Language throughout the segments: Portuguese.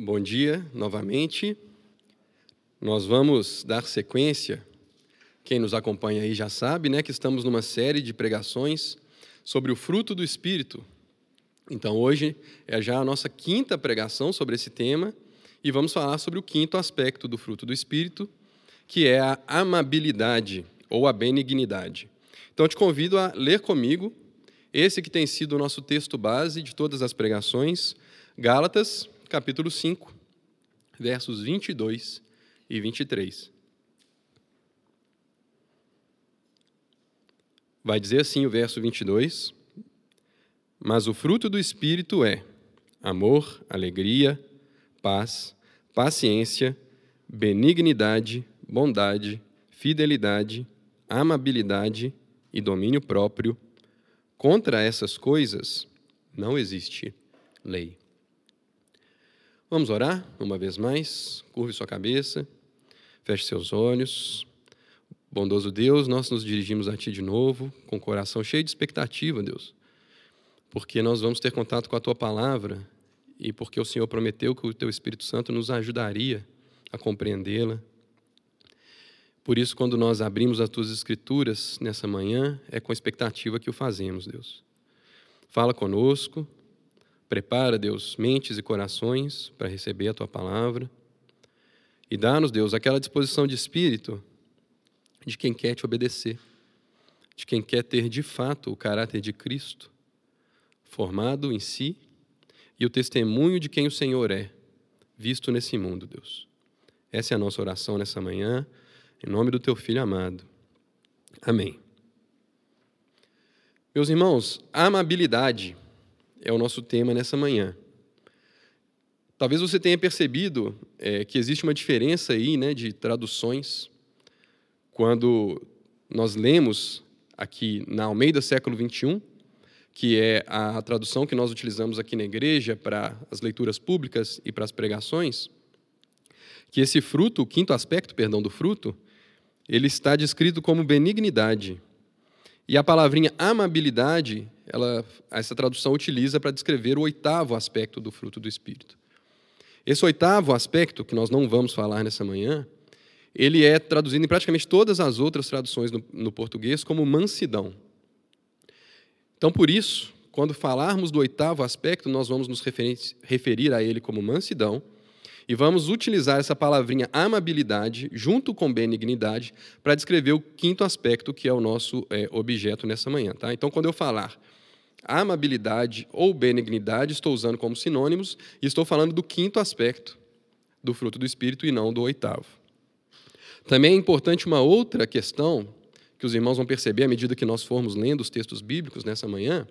Bom dia novamente. Nós vamos dar sequência. Quem nos acompanha aí já sabe, né, que estamos numa série de pregações sobre o fruto do espírito. Então hoje é já a nossa quinta pregação sobre esse tema e vamos falar sobre o quinto aspecto do fruto do espírito, que é a amabilidade ou a benignidade. Então eu te convido a ler comigo esse que tem sido o nosso texto base de todas as pregações, Gálatas, capítulo 5, versos 22 e 23. Vai dizer assim o verso 22: Mas o fruto do Espírito é amor, alegria, paz, paciência, benignidade, bondade, fidelidade, amabilidade e domínio próprio. Contra essas coisas não existe lei. Vamos orar uma vez mais? Curve sua cabeça, feche seus olhos. Bondoso Deus, nós nos dirigimos a Ti de novo, com o coração cheio de expectativa, Deus, porque nós vamos ter contato com a Tua palavra e porque o Senhor prometeu que o Teu Espírito Santo nos ajudaria a compreendê-la. Por isso, quando nós abrimos as Tuas Escrituras nessa manhã, é com expectativa que o fazemos, Deus. Fala conosco, Prepara, Deus, mentes e corações para receber a tua palavra. E dá-nos, Deus, aquela disposição de espírito de quem quer te obedecer, de quem quer ter de fato o caráter de Cristo formado em si e o testemunho de quem o Senhor é, visto nesse mundo, Deus. Essa é a nossa oração nessa manhã, em nome do teu filho amado. Amém. Meus irmãos, amabilidade é o nosso tema nessa manhã. Talvez você tenha percebido é, que existe uma diferença aí né, de traduções. Quando nós lemos aqui na Almeida século 21, que é a tradução que nós utilizamos aqui na igreja para as leituras públicas e para as pregações, que esse fruto, o quinto aspecto, perdão, do fruto, ele está descrito como benignidade. E a palavrinha amabilidade, ela, essa tradução utiliza para descrever o oitavo aspecto do fruto do Espírito. Esse oitavo aspecto, que nós não vamos falar nessa manhã, ele é traduzido em praticamente todas as outras traduções no, no português como mansidão. Então, por isso, quando falarmos do oitavo aspecto, nós vamos nos referir a ele como mansidão, e vamos utilizar essa palavrinha amabilidade junto com benignidade para descrever o quinto aspecto que é o nosso é, objeto nessa manhã. Tá? Então, quando eu falar amabilidade ou benignidade, estou usando como sinônimos e estou falando do quinto aspecto do fruto do Espírito e não do oitavo. Também é importante uma outra questão que os irmãos vão perceber à medida que nós formos lendo os textos bíblicos nessa manhã,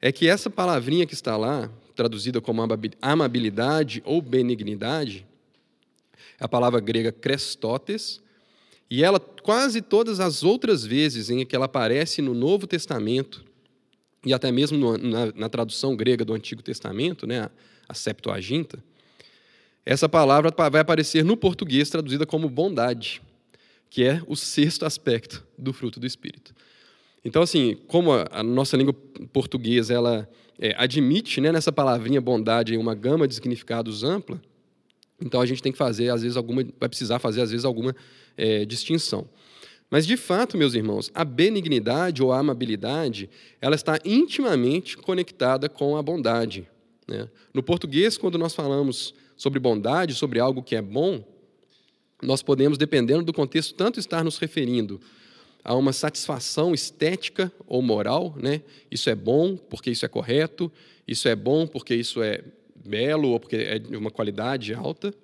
é que essa palavrinha que está lá, traduzida como amabilidade ou benignidade, é a palavra grega krestotes, e ela, quase todas as outras vezes em que ela aparece no Novo Testamento, e até mesmo no, na, na, tradução grega do Antigo Testamento, né, a Septuaginta, essa palavra vai aparecer no português traduzida como bondade, que é o sexto aspecto do fruto do Espírito. Então, assim, como a, a nossa língua portuguesa ela é, admite né, nessa palavrinha bondade uma gama de significados ampla, então a gente tem que fazer, às vezes, alguma, vai precisar fazer, às vezes, alguma é, distinção. Mas, de fato, meus irmãos, a benignidade ou a amabilidade, ela está intimamente conectada com a bondade. Né? No português, quando nós falamos sobre bondade, sobre algo que é bom, nós podemos, dependendo do contexto, tanto estar nos referindo a uma satisfação estética ou moral, né? Isso é bom porque isso é correto, isso é bom porque isso é belo ou porque é de uma qualidade alta.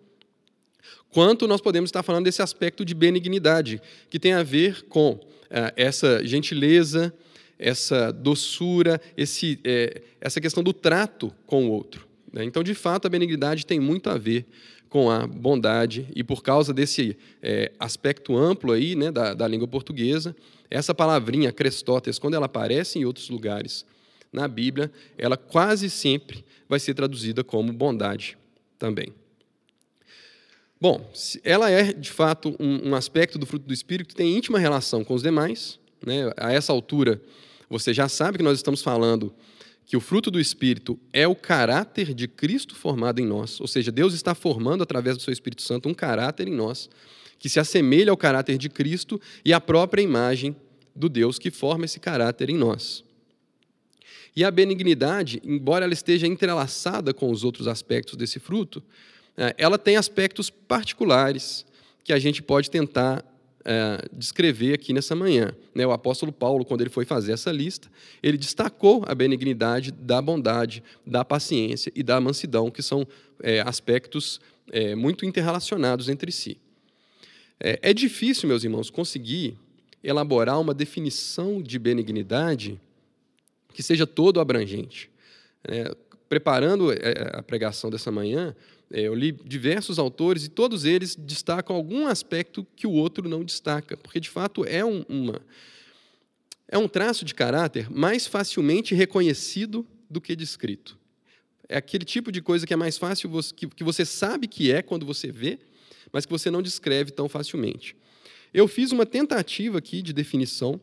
Quanto nós podemos estar falando desse aspecto de benignidade, que tem a ver com ah, essa gentileza, essa doçura, esse, é, essa questão do trato com o outro. Né? Então, de fato, a benignidade tem muito a ver com a bondade, e por causa desse é, aspecto amplo aí, né, da, da língua portuguesa, essa palavrinha Crestóteres, quando ela aparece em outros lugares na Bíblia, ela quase sempre vai ser traduzida como bondade também. Bom, ela é de fato um, um aspecto do fruto do Espírito que tem íntima relação com os demais. Né? A essa altura, você já sabe que nós estamos falando que o fruto do Espírito é o caráter de Cristo formado em nós, ou seja, Deus está formando através do seu Espírito Santo um caráter em nós que se assemelha ao caráter de Cristo e à própria imagem do Deus que forma esse caráter em nós. E a benignidade, embora ela esteja entrelaçada com os outros aspectos desse fruto, ela tem aspectos particulares que a gente pode tentar é, descrever aqui nessa manhã. Né? O apóstolo Paulo, quando ele foi fazer essa lista, ele destacou a benignidade da bondade, da paciência e da mansidão, que são é, aspectos é, muito interrelacionados entre si. É, é difícil, meus irmãos, conseguir elaborar uma definição de benignidade que seja todo abrangente. É, preparando é, a pregação dessa manhã, é, eu li diversos autores e todos eles destacam algum aspecto que o outro não destaca, porque de fato é um, uma é um traço de caráter mais facilmente reconhecido do que descrito. É aquele tipo de coisa que é mais fácil que, que você sabe que é quando você vê, mas que você não descreve tão facilmente. Eu fiz uma tentativa aqui de definição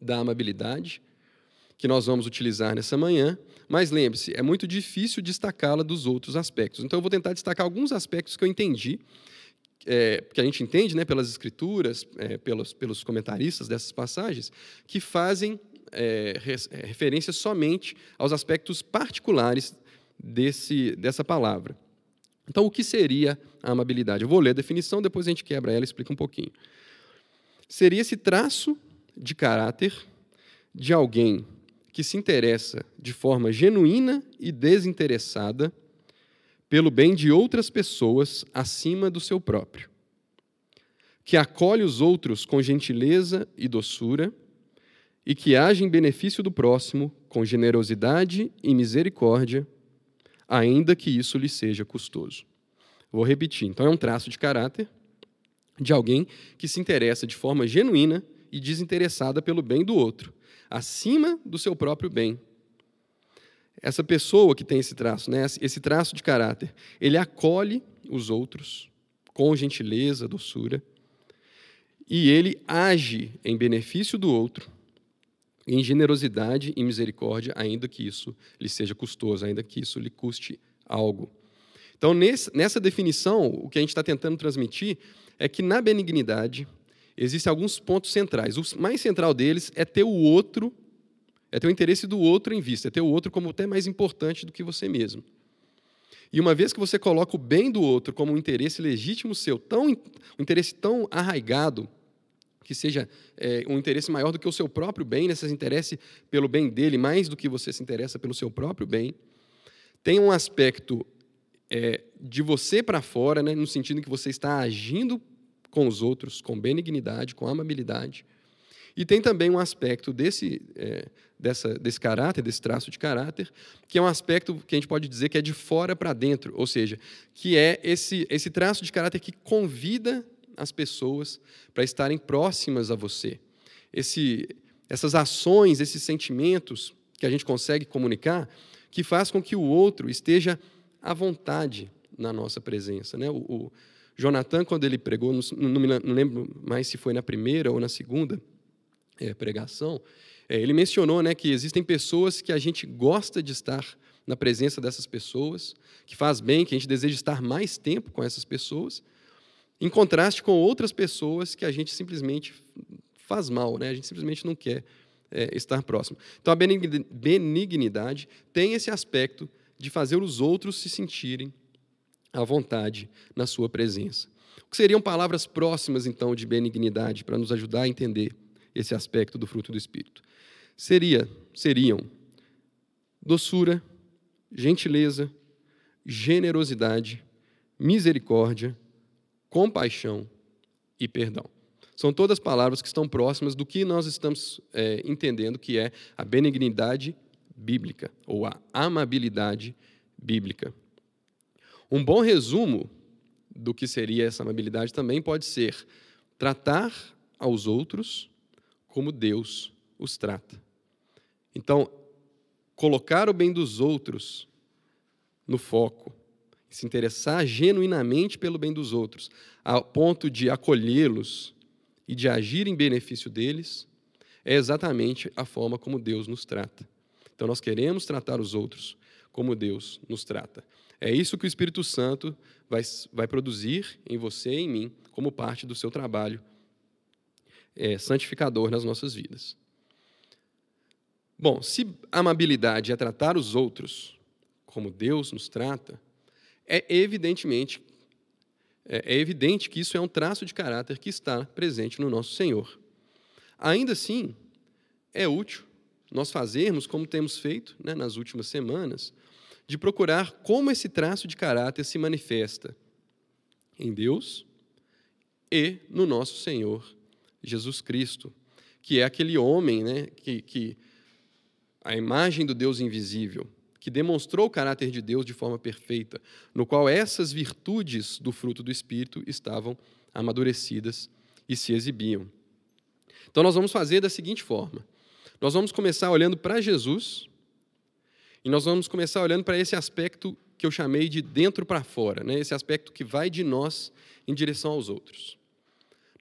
da amabilidade que nós vamos utilizar nessa manhã, mas lembre-se, é muito difícil destacá-la dos outros aspectos. Então, eu vou tentar destacar alguns aspectos que eu entendi, é, que a gente entende né, pelas escrituras, é, pelos, pelos comentaristas dessas passagens, que fazem é, é referência somente aos aspectos particulares desse, dessa palavra. Então, o que seria a amabilidade? Eu vou ler a definição, depois a gente quebra ela e explica um pouquinho. Seria esse traço de caráter de alguém que se interessa de forma genuína e desinteressada pelo bem de outras pessoas acima do seu próprio, que acolhe os outros com gentileza e doçura e que age em benefício do próximo com generosidade e misericórdia, ainda que isso lhe seja custoso. Vou repetir. Então, é um traço de caráter de alguém que se interessa de forma genuína e desinteressada pelo bem do outro, acima do seu próprio bem. Essa pessoa que tem esse traço, né, esse traço de caráter, ele acolhe os outros com gentileza, doçura, e ele age em benefício do outro, em generosidade e misericórdia, ainda que isso lhe seja custoso, ainda que isso lhe custe algo. Então, nessa definição, o que a gente está tentando transmitir é que na benignidade, existem alguns pontos centrais. O mais central deles é ter o outro, é ter o interesse do outro em vista, é ter o outro como até mais importante do que você mesmo. E uma vez que você coloca o bem do outro como um interesse legítimo seu, tão, um interesse tão arraigado, que seja é, um interesse maior do que o seu próprio bem, né? você se interesse pelo bem dele mais do que você se interessa pelo seu próprio bem, tem um aspecto é, de você para fora, né? no sentido que você está agindo com os outros, com benignidade, com amabilidade. E tem também um aspecto desse, é, dessa, desse caráter, desse traço de caráter, que é um aspecto que a gente pode dizer que é de fora para dentro, ou seja, que é esse, esse traço de caráter que convida as pessoas para estarem próximas a você. Esse, essas ações, esses sentimentos que a gente consegue comunicar, que faz com que o outro esteja à vontade na nossa presença. Né? O, o, Jonathan, quando ele pregou, não, não, lembro mais se foi na primeira ou na segunda é, pregação, é, ele mencionou né, que existem pessoas que a gente gosta de estar na presença dessas pessoas, que faz bem, que a gente deseja estar mais tempo com essas pessoas, em contraste com outras pessoas que a gente simplesmente faz mal, né? a gente simplesmente não quer é, estar próximo. Então, a benignidade tem esse aspecto de fazer os outros se sentirem à vontade na sua presença. O que seriam palavras próximas, então, de benignidade, para nos ajudar a entender esse aspecto do fruto do Espírito? Seria, seriam doçura, gentileza, generosidade, misericórdia, compaixão e perdão. São todas palavras que estão próximas do que nós estamos é, entendendo que é a benignidade bíblica, ou a amabilidade bíblica. Um bom resumo do que seria essa amabilidade também pode ser tratar aos outros como Deus os trata. Então, colocar o bem dos outros no foco, se interessar genuinamente pelo bem dos outros, a ponto de acolhê-los e de agir em benefício deles, é exatamente a forma como Deus nos trata. Então nós queremos tratar os outros como Deus nos trata. É isso que o Espírito Santo vai, vai produzir em você e em mim, como parte do seu trabalho é, santificador nas nossas vidas. Bom, se amabilidade é tratar os outros como Deus nos trata, é evidentemente é, é evidente que isso é um traço de caráter que está presente no nosso Senhor. Ainda assim, é útil nós fazermos como temos feito né, nas últimas semanas, de procurar como esse traço de caráter se manifesta em Deus e no nosso Senhor Jesus Cristo, que é aquele homem né, que, que a imagem do Deus invisível, que demonstrou o caráter de Deus de forma perfeita, no qual essas virtudes do fruto do Espírito estavam amadurecidas e se exibiam. Então, nós vamos fazer da seguinte forma: nós vamos começar olhando para Jesus e nós vamos começar olhando para esse aspecto que eu chamei de dentro para fora, né? esse aspecto que vai de nós em direção aos outros.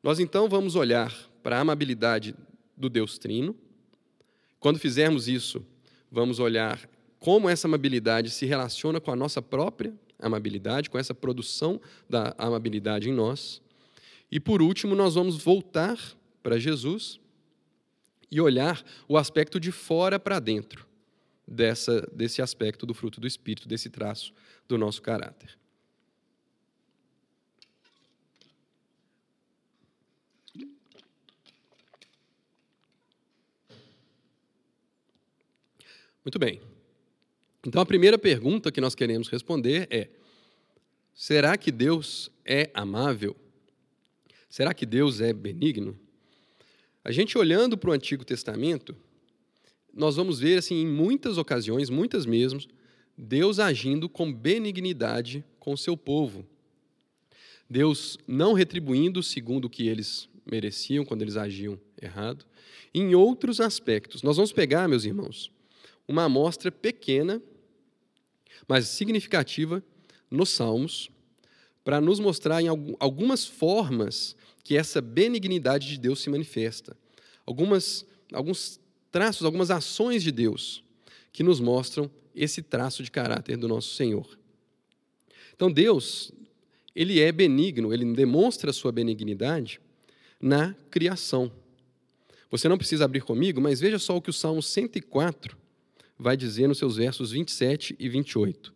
Nós então vamos olhar para a amabilidade do Deus Trino. Quando fizermos isso, vamos olhar como essa amabilidade se relaciona com a nossa própria amabilidade, com essa produção da amabilidade em nós. E por último, nós vamos voltar para Jesus e olhar o aspecto de fora para dentro dessa, desse aspecto do fruto do Espírito, desse traço do nosso caráter. Muito bem. Então, a primeira pergunta que nós queremos responder é: será que Deus é amável? Será que Deus é benigno? A gente olhando para o Antigo Testamento, nós vamos ver assim em muitas ocasiões, muitas mesmo, Deus agindo com benignidade com o seu povo. Deus não retribuindo segundo o que eles mereciam quando eles agiam errado. Em outros aspectos, nós vamos pegar, meus irmãos, uma amostra pequena mas significativa nos Salmos, para nos mostrar em algumas formas que essa benignidade de Deus se manifesta. Algumas, alguns traços, algumas ações de Deus que nos mostram esse traço de caráter do nosso Senhor. Então, Deus, ele é benigno, ele demonstra a sua benignidade na criação. Você não precisa abrir comigo, mas veja só o que o Salmo 104 vai dizer nos seus versos 27 e 28.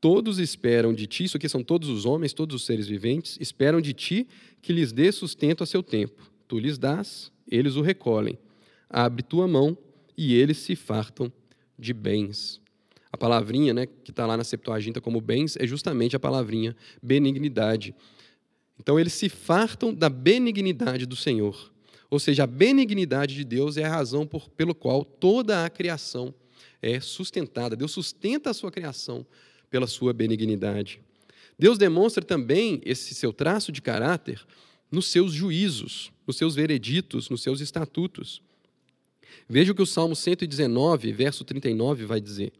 Todos esperam de ti, isso aqui são todos os homens, todos os seres viventes, esperam de ti que lhes dê sustento a seu tempo. Tu lhes dás, eles o recolhem. Abre tua mão e eles se fartam de bens. A palavrinha né, que está lá na Septuaginta como bens é justamente a palavrinha benignidade. Então, eles se fartam da benignidade do Senhor. Ou seja, a benignidade de Deus é a razão por, pelo qual toda a criação é sustentada. Deus sustenta a sua criação pela sua benignidade. Deus demonstra também esse seu traço de caráter nos seus juízos, nos seus vereditos, nos seus estatutos. Veja o que o Salmo 119, verso 39 vai dizer: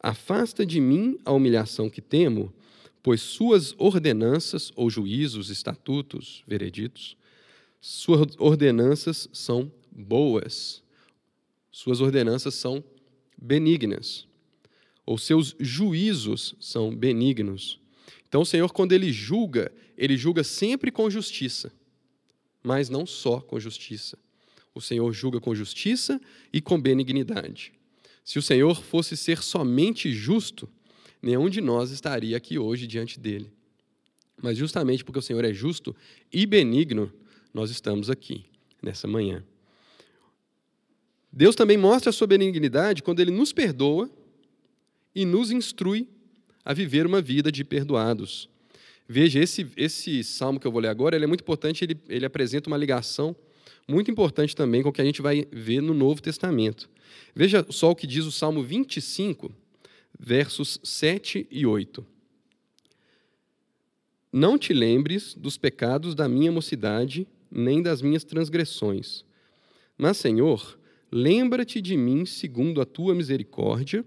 Afasta de mim a humilhação que temo, pois suas ordenanças ou juízos, estatutos, vereditos, suas ordenanças são boas, suas ordenanças são benignas, ou seus juízos são benignos. Então, o Senhor, quando ele julga, ele julga sempre com justiça, mas não só com justiça. O Senhor julga com justiça e com benignidade. Se o Senhor fosse ser somente justo, nenhum de nós estaria aqui hoje diante dele. Mas justamente porque o Senhor é justo e benigno, nós estamos aqui nessa manhã. Deus também mostra a sua benignidade quando ele nos perdoa e nos instrui a viver uma vida de perdoados. Veja, esse, esse salmo que eu vou ler agora ele é muito importante, ele, ele apresenta uma ligação muito importante também com o que a gente vai ver no Novo Testamento. Veja só o que diz o Salmo 25, versos 7 e 8. Não te lembres dos pecados da minha mocidade, nem das minhas transgressões. Mas, Senhor, lembra-te de mim segundo a tua misericórdia,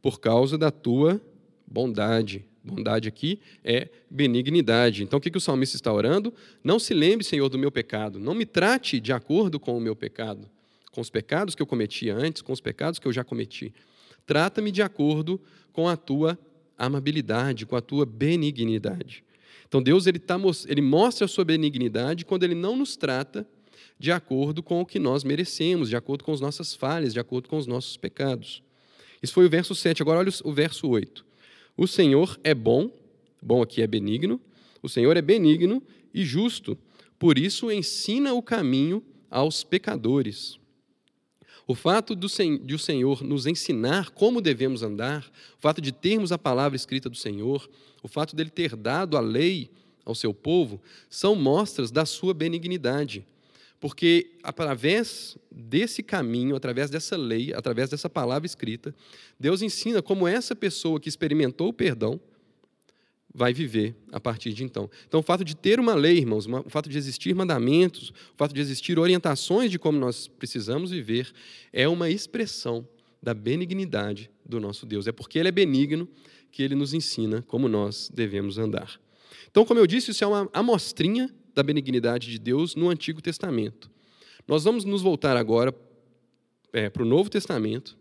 por causa da tua bondade. Bondade aqui é benignidade. Então, o que, o salmista está orando? Não se lembre, Senhor, do meu pecado. Não me trate de acordo com o meu pecado, com os pecados que eu cometi antes, com os pecados que eu já cometi. Trata-me de acordo com a tua amabilidade, com a tua benignidade. Então Deus ele, tá, ele mostra a sua benignidade quando ele não nos trata de acordo com o que nós merecemos, de acordo com as nossas falhas, de acordo com os nossos pecados. Isso foi o verso 7. Agora olha o verso 8. O Senhor é bom, bom aqui é benigno, o Senhor é benigno e justo, por isso ensina o caminho aos pecadores. O fato do, de o Senhor nos ensinar como devemos andar, o fato de termos a palavra escrita do Senhor, o fato dele ter dado a lei ao seu povo, são mostras da sua benignidade. Porque através desse caminho, através dessa lei, através dessa palavra escrita, Deus ensina como essa pessoa que experimentou o perdão vai viver a partir de então. Então, o fato de ter uma lei, irmãos, o fato de existir mandamentos, o fato de existir orientações de como nós precisamos viver, é uma expressão da benignidade do nosso Deus. É porque Ele é benigno que Ele nos ensina como nós devemos andar. Então, como eu disse, isso é uma amostrinha da benignidade de Deus no Antigo Testamento. Nós vamos nos voltar agora é, para o Novo Testamento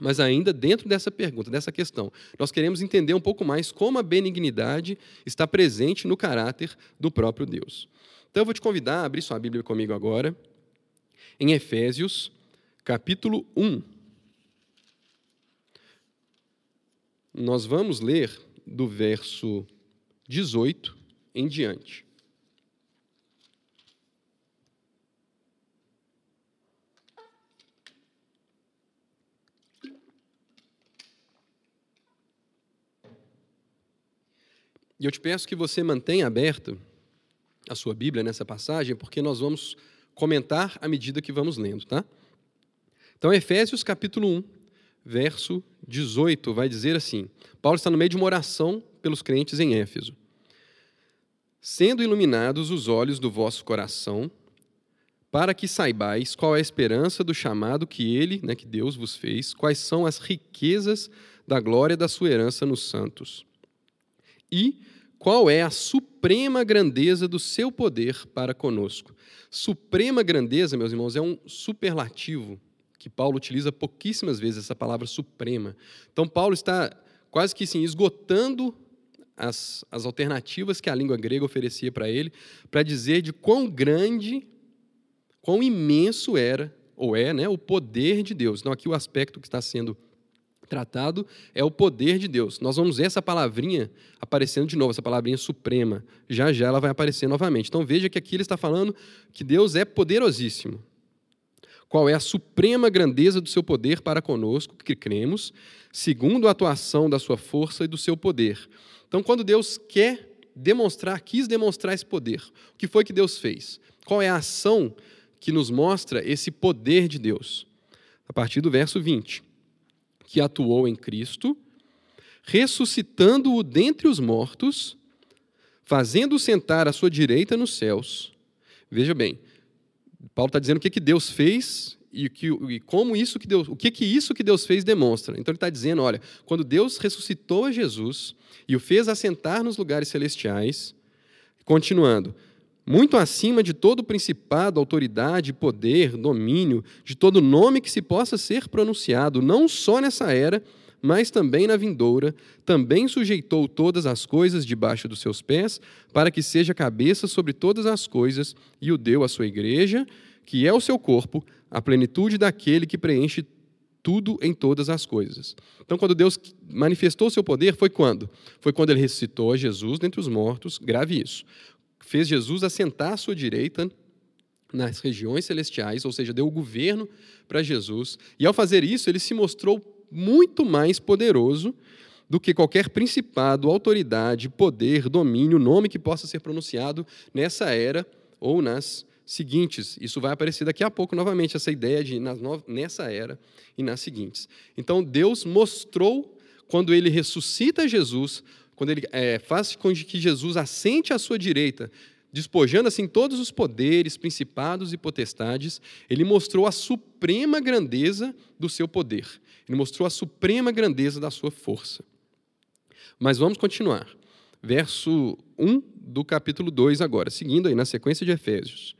mas ainda dentro dessa pergunta, dessa questão, nós queremos entender um pouco mais como a benignidade está presente no caráter do próprio Deus. Então eu vou te convidar a abrir sua Bíblia comigo agora, em Efésios, capítulo 1. Nós vamos ler do verso 18 em diante. E eu te peço que você mantenha aberta a sua Bíblia nessa passagem, porque nós vamos comentar à medida que vamos lendo, tá? Então, Efésios capítulo 1, verso 18, vai dizer assim: Paulo está no meio de uma oração pelos crentes em Éfeso. Sendo iluminados os olhos do vosso coração, para que saibais qual é a esperança do chamado que ele, né, que Deus vos fez, quais são as riquezas da glória da sua herança nos santos. E qual é a suprema grandeza do seu poder para conosco. Suprema grandeza, meus irmãos, é um superlativo que Paulo utiliza pouquíssimas vezes essa palavra suprema. Então, Paulo está quase que sim, esgotando as, as alternativas que a língua grega oferecia para ele, para dizer de quão grande, quão imenso era, ou é, né, o poder de Deus. Então, aqui o aspecto que está sendo tratado é o poder de Deus. Nós vamos ver essa palavrinha aparecendo de novo, essa palavrinha suprema. Já já ela vai aparecer novamente. Então veja que aqui ele está falando que Deus é poderosíssimo. Qual é a suprema grandeza do seu poder para conosco, que cremos, segundo a atuação da sua força e do seu poder. Então, quando Deus quer demonstrar, quis demonstrar esse poder, o que foi que Deus fez? Qual é a ação que nos mostra esse poder de Deus? A partir do verso 20 que atuou em Cristo, ressuscitando-o dentre os mortos, fazendo-o sentar à sua direita nos céus. Veja bem, Paulo está dizendo o que, que Deus fez e, que, e como isso que Deus, o que, que isso que Deus fez demonstra. Então ele está dizendo, olha, quando Deus ressuscitou a Jesus e o fez assentar nos lugares celestiais, continuando, muito acima de todo principado, autoridade, poder, domínio, de todo nome que se possa ser pronunciado, não só nessa era, mas também na vindoura, também sujeitou todas as coisas debaixo dos seus pés, para que seja cabeça sobre todas as coisas, e o deu à sua igreja, que é o seu corpo, a plenitude daquele que preenche tudo em todas as coisas. Então, quando Deus manifestou o seu poder, foi quando? Foi quando ele ressuscitou Jesus dentre os mortos, grave isso fez Jesus assentar à sua direita nas regiões celestiais, ou seja, deu o governo para Jesus. E ao fazer isso, ele se mostrou muito mais poderoso do que qualquer principado, autoridade, poder, domínio, nome que possa ser pronunciado nessa era ou nas seguintes. Isso vai aparecer daqui a pouco novamente, essa ideia de nessa era e nas seguintes. Então, Deus mostrou, quando ele ressuscita Jesus, quando ele é, faz com que Jesus assente à sua direita, despojando assim todos os poderes, principados e potestades, ele mostrou a suprema grandeza do seu poder. Ele mostrou a suprema grandeza da sua força. Mas vamos continuar. Verso 1 do capítulo 2 agora, seguindo aí na sequência de Efésios.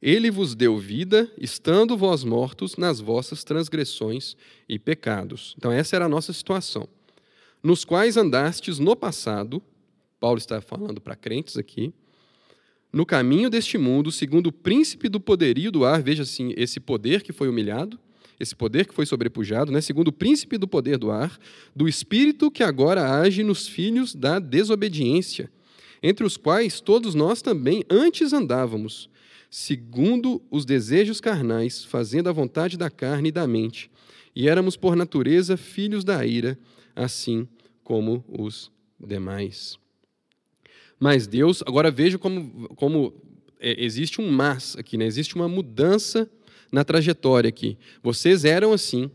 ele vos deu vida, estando vós mortos nas vossas transgressões e pecados. Então, essa era a nossa situação. Nos quais andastes no passado, Paulo está falando para crentes aqui, no caminho deste mundo, segundo o príncipe do poderio do ar, veja assim, esse poder que foi humilhado, esse poder que foi sobrepujado, né, segundo o príncipe do poder do ar, do espírito que agora age nos filhos da desobediência, entre os quais todos nós também antes andávamos, segundo os desejos carnais, fazendo a vontade da carne e da mente, e éramos por natureza filhos da ira, assim como os demais. Mas Deus, agora veja como, como é, existe um mas aqui, né? existe uma mudança na trajetória aqui. Vocês eram assim,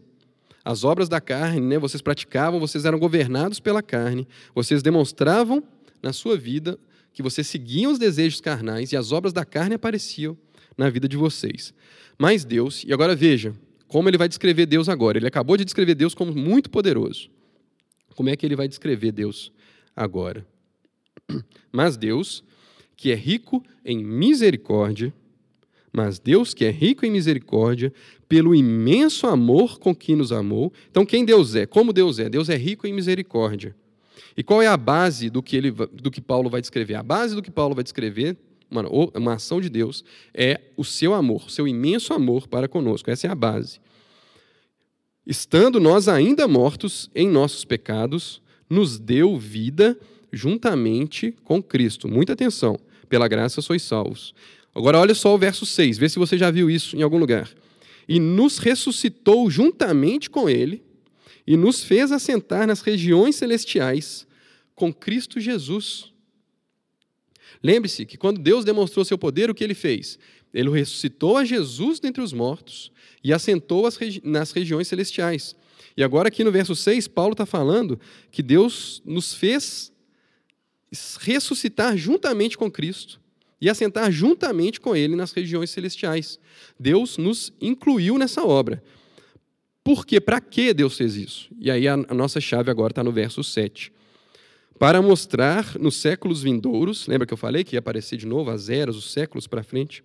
as obras da carne, né? vocês praticavam, vocês eram governados pela carne, vocês demonstravam na sua vida que vocês seguiam os desejos carnais e as obras da carne apareciam na vida de vocês. Mas Deus, e agora veja como ele vai descrever Deus agora. Ele acabou de descrever Deus como muito poderoso. Como é que ele vai descrever Deus agora? Mas Deus, que é rico em misericórdia, mas Deus, que é rico em misericórdia, pelo imenso amor com que nos amou. Então, quem Deus é? Como Deus é? Deus é rico em misericórdia. E qual é a base do que, ele, do que Paulo vai descrever? A base do que Paulo vai descrever, uma, uma ação de Deus, é o seu amor, o seu imenso amor para conosco. Essa é a base. Estando nós ainda mortos em nossos pecados, nos deu vida juntamente com Cristo. Muita atenção. Pela graça sois salvos. Agora olha só o verso 6, vê se você já viu isso em algum lugar. E nos ressuscitou juntamente com ele e nos fez assentar nas regiões celestiais com Cristo Jesus. Lembre-se que quando Deus demonstrou seu poder, o que ele fez? Ele ressuscitou a Jesus dentre os mortos e assentou nas regiões celestiais. E agora, aqui no verso 6, Paulo está falando que Deus nos fez ressuscitar juntamente com Cristo e assentar juntamente com Ele nas regiões celestiais. Deus nos incluiu nessa obra. Por quê? Para que Deus fez isso? E aí a, nossa chave agora está no verso 7. Para mostrar nos séculos vindouros, lembra que eu falei que ia aparecer de novo as eras, os séculos para frente?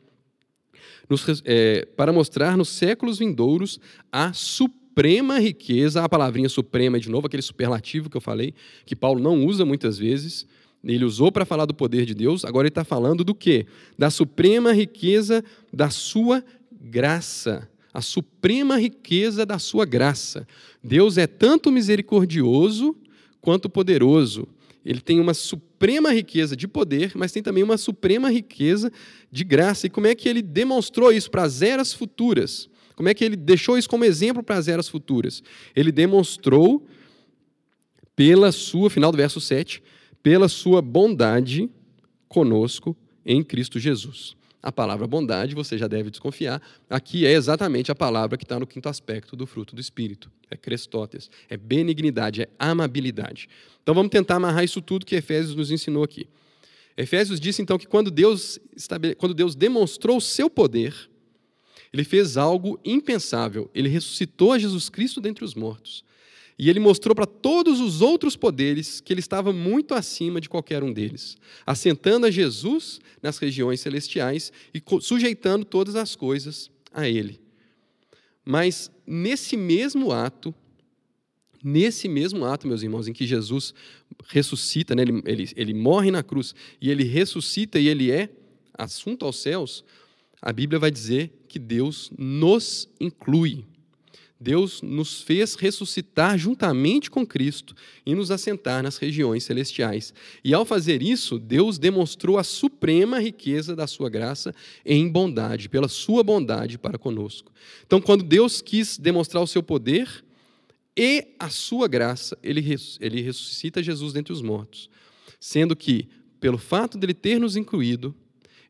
Nos, é, para mostrar nos séculos vindouros a suprema riqueza, a palavrinha suprema, de novo, aquele superlativo que eu falei, que Paulo não usa muitas vezes, ele usou para falar do poder de Deus, agora ele está falando do quê? Da suprema riqueza da sua graça. A suprema riqueza da sua graça. Deus é tanto misericordioso quanto poderoso. Ele tem uma suprema riqueza de poder, mas tem também uma suprema riqueza de graça. E como é que ele demonstrou isso para as eras futuras? Como é que ele deixou isso como exemplo para as eras futuras? Ele demonstrou pela sua, final do verso 7, pela sua bondade conosco em Cristo Jesus. A palavra bondade, você já deve desconfiar, aqui é exatamente a palavra que está no quinto aspecto do fruto do Espírito. É crestótes, é benignidade, é amabilidade. Então vamos tentar amarrar isso tudo que Efésios nos ensinou aqui. Efésios disse então que quando Deus, quando Deus demonstrou o seu poder, ele fez algo impensável. Ele ressuscitou a Jesus Cristo dentre os mortos. E ele mostrou para todos os outros poderes que ele estava muito acima de qualquer um deles, assentando a Jesus nas regiões celestiais e sujeitando todas as coisas a ele. Mas nesse mesmo ato, nesse mesmo ato, meus irmãos, em que Jesus ressuscita, né, ele, ele, ele morre na cruz e ele ressuscita e ele é assunto aos céus, a Bíblia vai dizer que Deus nos inclui. Deus nos fez ressuscitar juntamente com Cristo e nos assentar nas regiões celestiais. E ao fazer isso, Deus demonstrou a suprema riqueza da sua graça em bondade, pela sua bondade para conosco. Então, quando Deus quis demonstrar o seu poder e a sua graça, ele, ele ressuscita Jesus dentre os mortos, sendo que, pelo fato de ele ter nos incluído,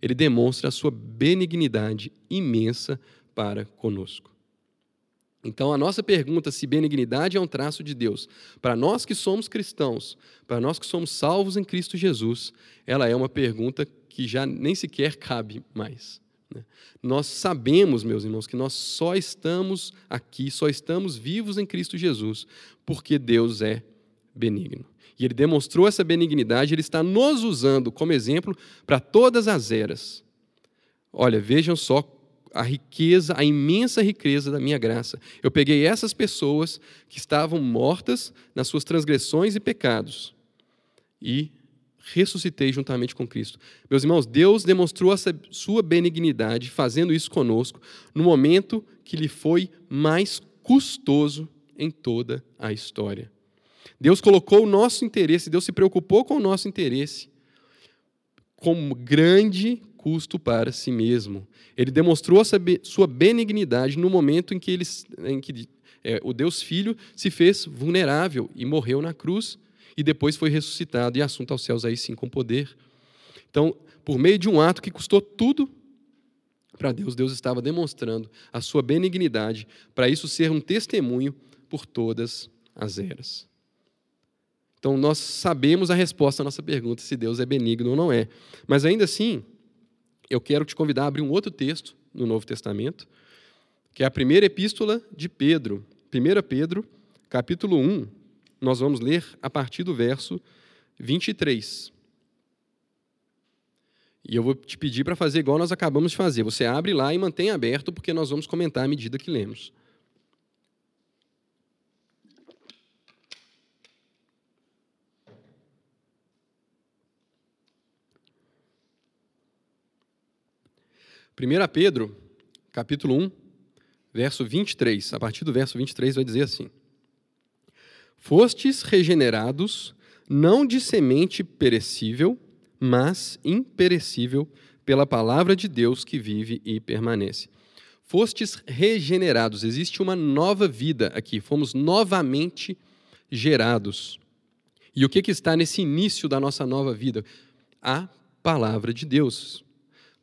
ele demonstra a sua benignidade imensa para conosco. Então, a nossa pergunta se benignidade é um traço de Deus, para nós que somos cristãos, para nós que somos salvos em Cristo Jesus, ela é uma pergunta que já nem sequer cabe mais. Né? Nós sabemos, meus irmãos, que nós só estamos aqui, só estamos vivos em Cristo Jesus, porque Deus é benigno. E Ele demonstrou essa benignidade, Ele está nos usando como exemplo para todas as eras Olha, vejam só a riqueza, a imensa riqueza da minha graça. Eu peguei essas pessoas que estavam mortas nas suas transgressões e pecados e ressuscitei juntamente com Cristo. Meus irmãos, Deus demonstrou a sua benignidade fazendo isso conosco no momento que lhe foi mais custoso em toda a história. Deus colocou o nosso interesse, Deus se preocupou com o nosso interesse com grande custo para si mesmo. Ele demonstrou sua benignidade no momento em que, ele, em que é, o Deus Filho se fez vulnerável e morreu na cruz e depois foi ressuscitado e assunto aos céus aí sim com poder. Então, por meio de um ato que custou tudo para Deus, Deus estava demonstrando a sua benignidade para isso ser um testemunho por todas as eras. Então, nós sabemos a resposta à nossa pergunta se Deus é benigno ou não é. Mas ainda assim, eu quero te convidar a abrir um outro texto no Novo Testamento, que é a primeira epístola de Pedro. 1 Pedro, capítulo 1, nós vamos ler a partir do verso 23. E eu vou te pedir para fazer igual nós acabamos de fazer. Você abre lá e mantém aberto, porque nós vamos comentar à medida que lemos. Primeira Pedro, capítulo 1, verso 23. A partir do verso 23 vai dizer assim: Fostes regenerados, não de semente perecível, mas imperecível, pela palavra de Deus que vive e permanece. Fostes regenerados, existe uma nova vida aqui, fomos novamente gerados. E o que, que está nesse início da nossa nova vida? A palavra de Deus.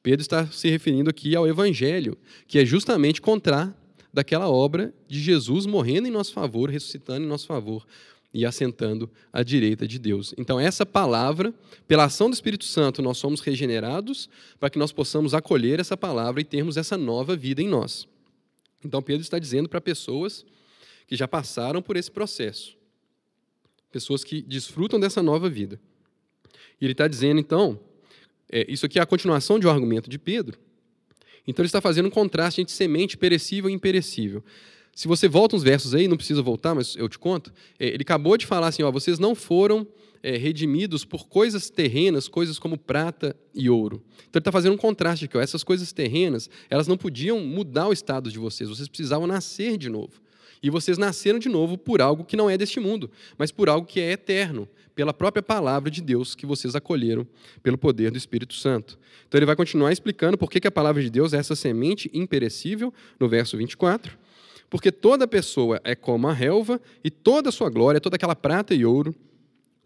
Pedro está se referindo aqui ao Evangelho, que é justamente contrário daquela obra de Jesus morrendo em nosso favor, ressuscitando em nosso favor e assentando à direita de Deus. Então, essa palavra, pela ação do Espírito Santo, nós somos regenerados para que nós possamos acolher essa palavra e termos essa nova vida em nós. Então, Pedro está dizendo para pessoas que já passaram por esse processo, pessoas que desfrutam dessa nova vida. E ele está dizendo, então, é, isso aqui é a continuação de um argumento de Pedro, então ele está fazendo um contraste entre semente perecível e imperecível. Se você volta uns versos aí, não precisa voltar, mas eu te conto, é, ele acabou de falar assim: ó, vocês não foram é, redimidos por coisas terrenas, coisas como prata e ouro. Então ele está fazendo um contraste aqui. Ó, essas coisas terrenas, elas não podiam mudar o estado de vocês, vocês precisavam nascer de novo. E vocês nasceram de novo por algo que não é deste mundo, mas por algo que é eterno, pela própria palavra de Deus que vocês acolheram pelo poder do Espírito Santo. Então ele vai continuar explicando por que a palavra de Deus é essa semente imperecível, no verso 24. Porque toda pessoa é como a relva, e toda a sua glória, toda aquela prata e ouro,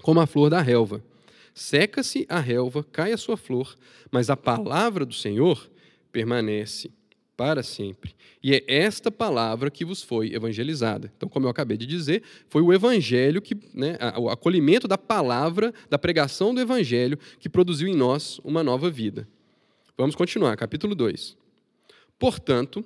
como a flor da relva. Seca-se a relva, cai a sua flor, mas a palavra do Senhor permanece para sempre. E é esta palavra que vos foi evangelizada. Então, como eu acabei de dizer, foi o evangelho que, né, o acolhimento da palavra, da pregação do evangelho, que produziu em nós uma nova vida. Vamos continuar, capítulo 2. Portanto,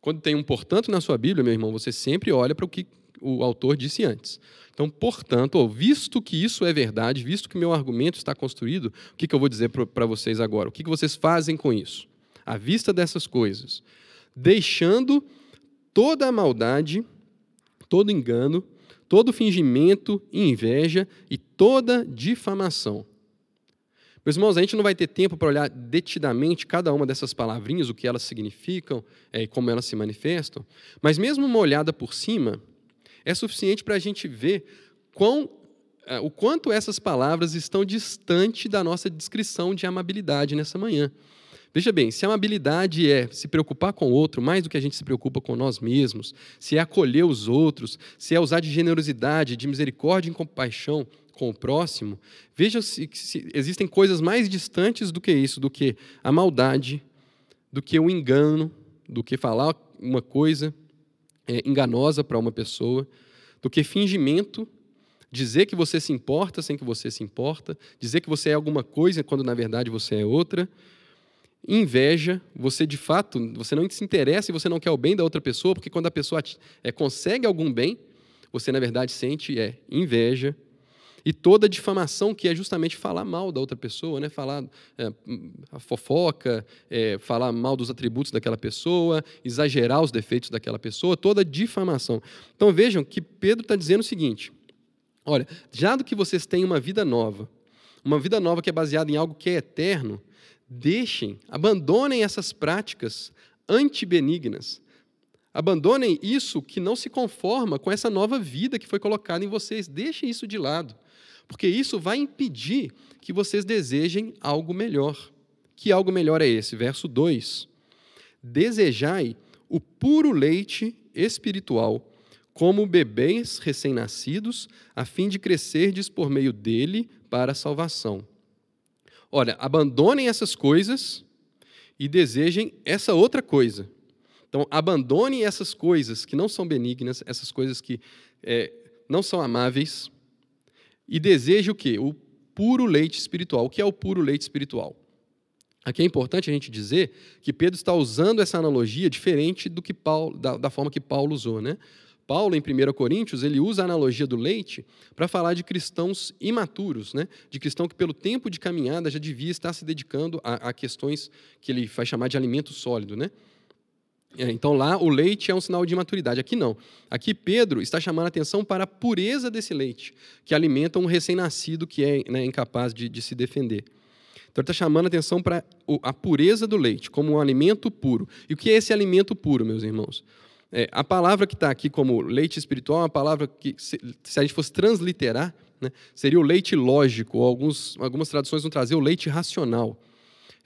quando tem um portanto na sua Bíblia, meu irmão, você sempre olha para o que o autor disse antes. Então, portanto, visto que isso é verdade, visto que meu argumento está construído, o que, eu vou dizer para vocês agora? O que vocês fazem com isso? À vista dessas coisas, deixando toda a maldade, todo engano, todo fingimento, inveja e toda difamação. Meus irmãos, a gente não vai ter tempo para olhar detidamente cada uma dessas palavrinhas, o que elas significam é, e como elas se manifestam, mas mesmo uma olhada por cima é suficiente para a gente ver quão, é, o quanto essas palavras estão distante da nossa descrição de amabilidade nessa manhã. Veja bem, se a amabilidade é se preocupar com o outro mais do que a gente se preocupa com nós mesmos, se é acolher os outros, se é usar de generosidade, de misericórdia e compaixão com o próximo, veja se, se existem coisas mais distantes do que isso, do que a maldade, do que o engano, do que falar uma coisa é, enganosa para uma pessoa, do que fingimento, dizer que você se importa sem que você se importa, dizer que você é alguma coisa quando na verdade você é outra Inveja, você de fato, você não se interessa e você não quer o bem da outra pessoa, porque quando a pessoa é, consegue algum bem, você na verdade sente é inveja. e toda difamação, que é justamente falar mal da outra pessoa, né? falar é, a fofoca, é, falar mal dos atributos daquela pessoa, exagerar os defeitos daquela pessoa, toda difamação. Então vejam que Pedro está dizendo o seguinte: olha, já do que vocês têm uma vida nova, uma vida nova que é baseada em algo que é eterno, deixem, abandonem essas práticas antibenignas. Abandonem isso que não se conforma com essa nova vida que foi colocada em vocês. Deixem isso de lado porque isso vai impedir que vocês desejem algo melhor. Que algo melhor é esse? Verso 2: Desejai o puro leite espiritual, como bebês recém-nascidos, a fim de crescerdes por meio dele para a salvação. Olha, abandonem essas coisas e desejem essa outra coisa. Então, abandonem essas coisas que não são benignas, essas coisas que é, não são amáveis, e deseja o quê? O puro leite espiritual. O que é o puro leite espiritual? Aqui é importante a gente dizer que Pedro está usando essa analogia diferente do que Paulo, da, da forma que Paulo usou, né? Paulo, em 1 Coríntios, ele usa a analogia do leite para falar de cristãos imaturos, né? de cristão que, pelo tempo de caminhada, já devia estar se dedicando a, a questões que ele vai chamar de alimento sólido. Né? É, então lá o leite é um sinal de maturidade. Aqui não. Aqui Pedro está chamando a atenção para a pureza desse leite, que alimenta um recém-nascido que é né, incapaz de, de, se defender. Então ele está chamando a atenção para a pureza do leite, como um alimento puro. E o que é esse alimento puro, meus irmãos? É, a palavra que está aqui como leite espiritual é uma palavra que, se, se a gente fosse transliterar, né, seria o leite lógico, ou alguns, algumas traduções vão trazer o leite racional.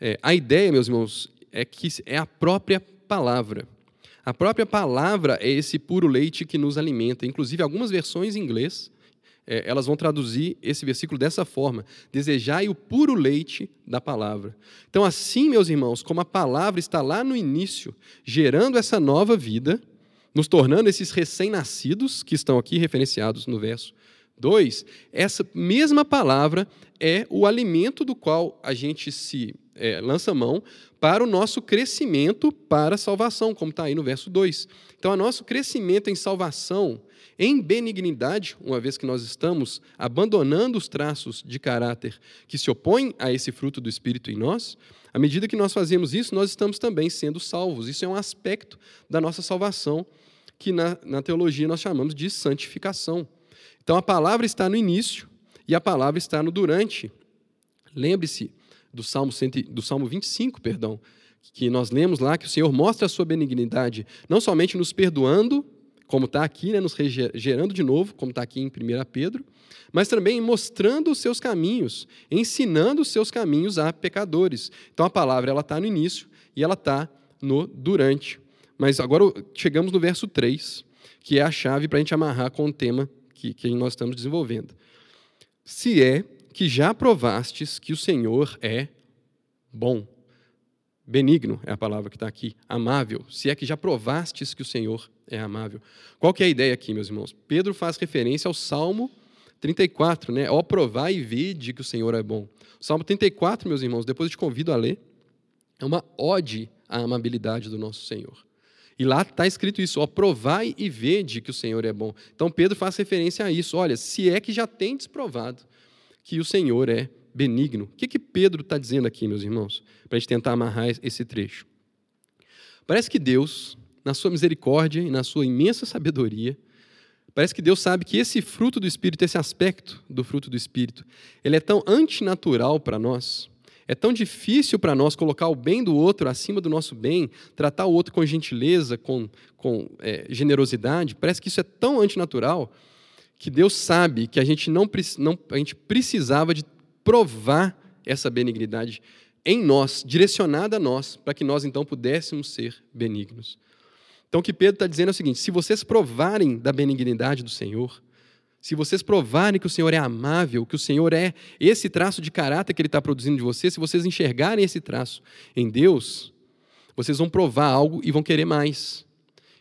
É, a ideia, meus irmãos, é que é a própria palavra. A própria palavra é esse puro leite que nos alimenta. Inclusive, algumas versões em inglês, é, elas vão traduzir esse versículo dessa forma: desejai o puro leite da palavra. Então, assim, meus irmãos, como a palavra está lá no início, gerando essa nova vida, nos tornando esses recém-nascidos, que estão aqui referenciados no verso 2, essa mesma palavra é o alimento do qual a gente se é, lança mão para o nosso crescimento para a salvação, como está aí no verso 2. Então, o nosso crescimento em salvação, em benignidade, uma vez que nós estamos abandonando os traços de caráter que se opõem a esse fruto do Espírito em nós, à medida que nós fazemos isso, nós estamos também sendo salvos. Isso é um aspecto da nossa salvação que na, na teologia nós chamamos de santificação. Então, a palavra está no início e a palavra está no durante. Lembre-se, do Salmo, do Salmo 25, perdão, que nós lemos lá que o Senhor mostra a sua benignidade, não somente nos perdoando, como está aqui, né, nos gerando de novo, como está aqui em 1 Pedro, mas também mostrando os seus caminhos, ensinando os seus caminhos a pecadores. Então a palavra ela está no início e ela está no durante. Mas agora chegamos no verso 3, que é a chave para a gente amarrar com o tema que, que nós estamos desenvolvendo. Se é que já provastes que o Senhor é bom. Benigno é a palavra que está aqui. Amável. Se é que já provastes que o Senhor é amável. Qual que é a ideia aqui, meus irmãos? Pedro faz referência ao Salmo 34, né? Ó, provar e vede que o Senhor é bom. O Salmo 34, meus irmãos, depois eu te convido a ler, é uma ode à amabilidade do nosso Senhor. E lá está escrito isso, ó, provai e vede que o Senhor é bom. Então Pedro faz referência a isso. Olha, se é que já tendes provado que o Senhor é benigno. O que, que Pedro está dizendo aqui, meus irmãos? Para a gente tentar amarrar esse trecho. Parece que Deus, na sua misericórdia e na sua imensa sabedoria, parece que Deus sabe que esse fruto do Espírito, esse aspecto do fruto do Espírito, ele é tão antinatural para nós, é tão difícil para nós colocar o bem do outro acima do nosso bem, tratar o outro com gentileza, com, com é, generosidade, parece que isso é tão antinatural que Deus sabe que a gente não, não a gente precisava de provar essa benignidade em nós, direcionada a nós, para que nós então pudéssemos ser benignos. Então o que Pedro está dizendo é o seguinte: se vocês provarem da benignidade do Senhor, se vocês provarem que o Senhor é amável, que o Senhor é esse traço de caráter que Ele está produzindo de vocês, se vocês enxergarem esse traço em Deus, vocês vão provar algo e vão querer mais.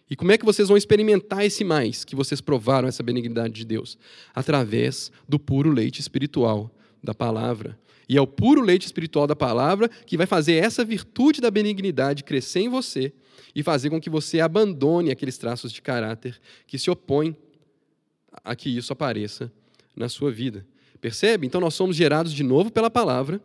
E como é que vocês vão experimentar esse mais que vocês provaram essa benignidade de Deus? Através do puro leite espiritual da palavra. E é o puro leite espiritual da palavra que vai fazer essa virtude da benignidade crescer em você e fazer com que você abandone aqueles traços de caráter que se opõem a que isso apareça na sua vida. Percebe? Então nós somos gerados de novo pela palavra.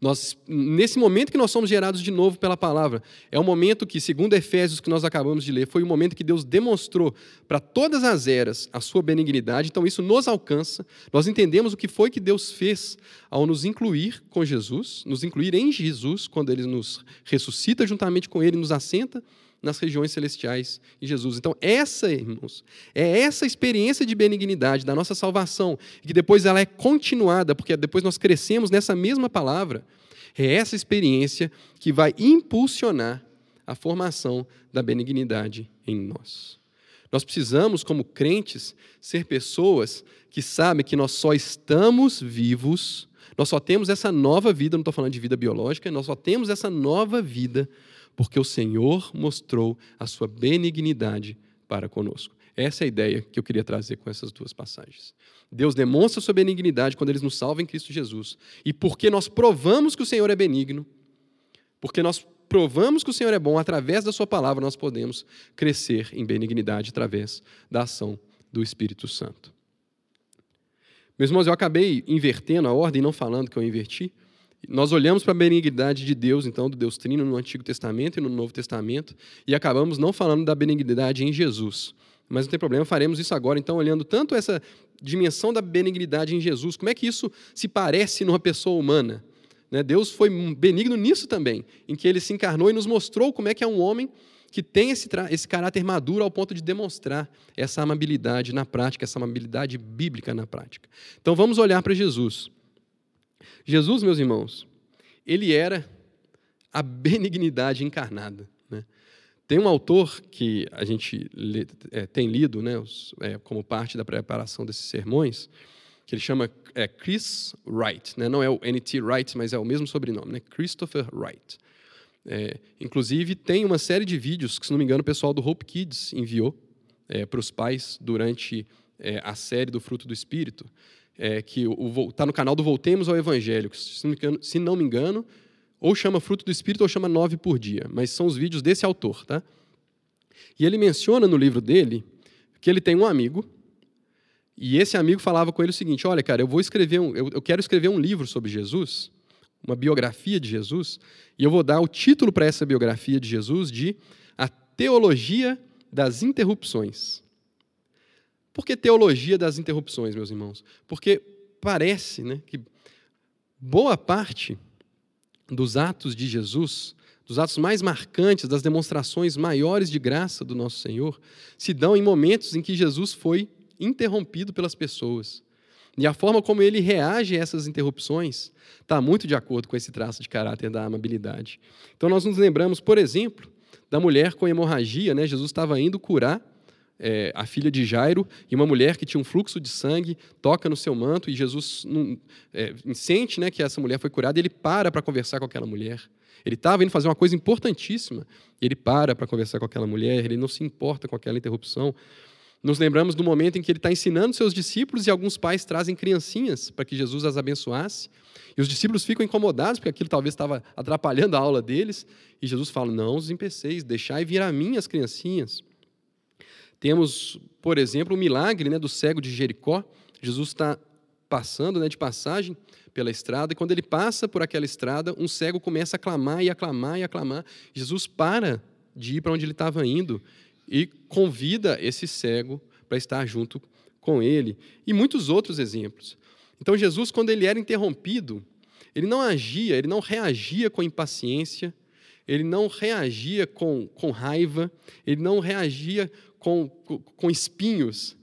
Nós, nesse momento que nós somos gerados de novo pela palavra, é o momento que, segundo Efésios, que nós acabamos de ler, foi o momento que Deus demonstrou para todas as eras a sua benignidade. Então isso nos alcança. Nós entendemos o que foi que Deus fez ao nos incluir com Jesus, nos incluir em Jesus, quando ele nos ressuscita juntamente com ele, nos assenta nas regiões celestiais em Jesus. Então, essa, irmãos, é essa experiência de benignidade da nossa salvação, que depois ela é continuada, porque depois nós crescemos nessa mesma palavra. É essa experiência que vai impulsionar a formação da benignidade em nós. Nós precisamos, como crentes, ser pessoas que sabem que nós só estamos vivos, nós só temos essa nova vida, não estou falando de vida biológica, nós só temos essa nova vida porque o Senhor mostrou a sua benignidade para conosco. Essa é a ideia que eu queria trazer com essas duas passagens. Deus demonstra sua benignidade quando ele nos salva em Cristo Jesus. E porque nós provamos que o Senhor é benigno, porque nós provamos que o Senhor é bom, através da sua palavra nós podemos crescer em benignidade através da ação do Espírito Santo. Meus irmãos, eu acabei invertendo a ordem, não falando que eu inverti, nós olhamos para a benignidade de Deus, então, do Deus Trino no Antigo Testamento e no Novo Testamento, e acabamos não falando da benignidade em Jesus. Mas não tem problema, faremos isso agora, então, olhando tanto essa dimensão da benignidade em Jesus, como é que isso se parece numa pessoa humana? Né? Deus foi benigno nisso também, em que ele se encarnou e nos mostrou como é que é um homem que tem esse, esse caráter maduro ao ponto de demonstrar essa amabilidade na prática, essa amabilidade bíblica na prática. Então vamos olhar para Jesus. Jesus, meus irmãos, ele era a benignidade encarnada. Né? Tem um autor que a gente lê, é, tem lido né, os, é, como parte da preparação desses sermões, que ele chama é, Chris Wright. Né? Não é o N.T. Wright, mas é o mesmo sobrenome, né? Christopher Wright. É, inclusive, tem uma série de vídeos que, se não me engano, o pessoal do Hope Kids enviou é, para os pais durante é, a série do Fruto do Espírito, é, que está no canal do Voltemos ao Evangelho, se não, se não me engano, ou chama Fruto do Espírito ou chama Nove por Dia, mas são os vídeos desse autor. Tá? E ele menciona no livro dele que ele tem um amigo, e esse amigo falava com ele o seguinte: Olha, cara, eu vou escrever um, eu, eu quero escrever um livro sobre Jesus, uma biografia de Jesus, e eu vou dar o título para essa biografia de Jesus de A Teologia das Interrupções. Por que teologia das interrupções, meus irmãos? Porque parece né, que boa parte dos atos de Jesus, dos atos mais marcantes, das demonstrações maiores de graça do nosso Senhor, se dão em momentos em que Jesus foi interrompido pelas pessoas. E a forma como ele reage a essas interrupções está muito de acordo com esse traço de caráter da amabilidade. Então, nós nos lembramos, por exemplo, da mulher com hemorragia, né? Jesus estava indo curar é, a filha de Jairo e uma mulher que tinha um fluxo de sangue toca no seu manto e Jesus não, é, sente né, que essa mulher foi curada e ele para para conversar com aquela mulher. Ele estava indo fazer uma coisa importantíssima e ele para para conversar com aquela mulher, ele não se importa com aquela interrupção. Nos lembramos do momento em que ele está ensinando seus discípulos e alguns pais trazem criancinhas para que Jesus as abençoasse. E os discípulos ficam incomodados porque aquilo talvez estava atrapalhando a aula deles. E Jesus fala: Não os empeceis, deixai vir a mim as criancinhas. Temos, por exemplo, o milagre né, do cego de Jericó. Jesus está passando né, de passagem pela estrada, e quando ele passa por aquela estrada, um cego começa a clamar e aclamar e aclamar. Jesus para de ir para onde ele estava indo e convida esse cego para estar junto com ele. E muitos outros exemplos. Então, Jesus, quando ele era interrompido, ele não agia, ele não reagia com impaciência, ele não reagia com, com raiva, ele não reagia com, com espinhos.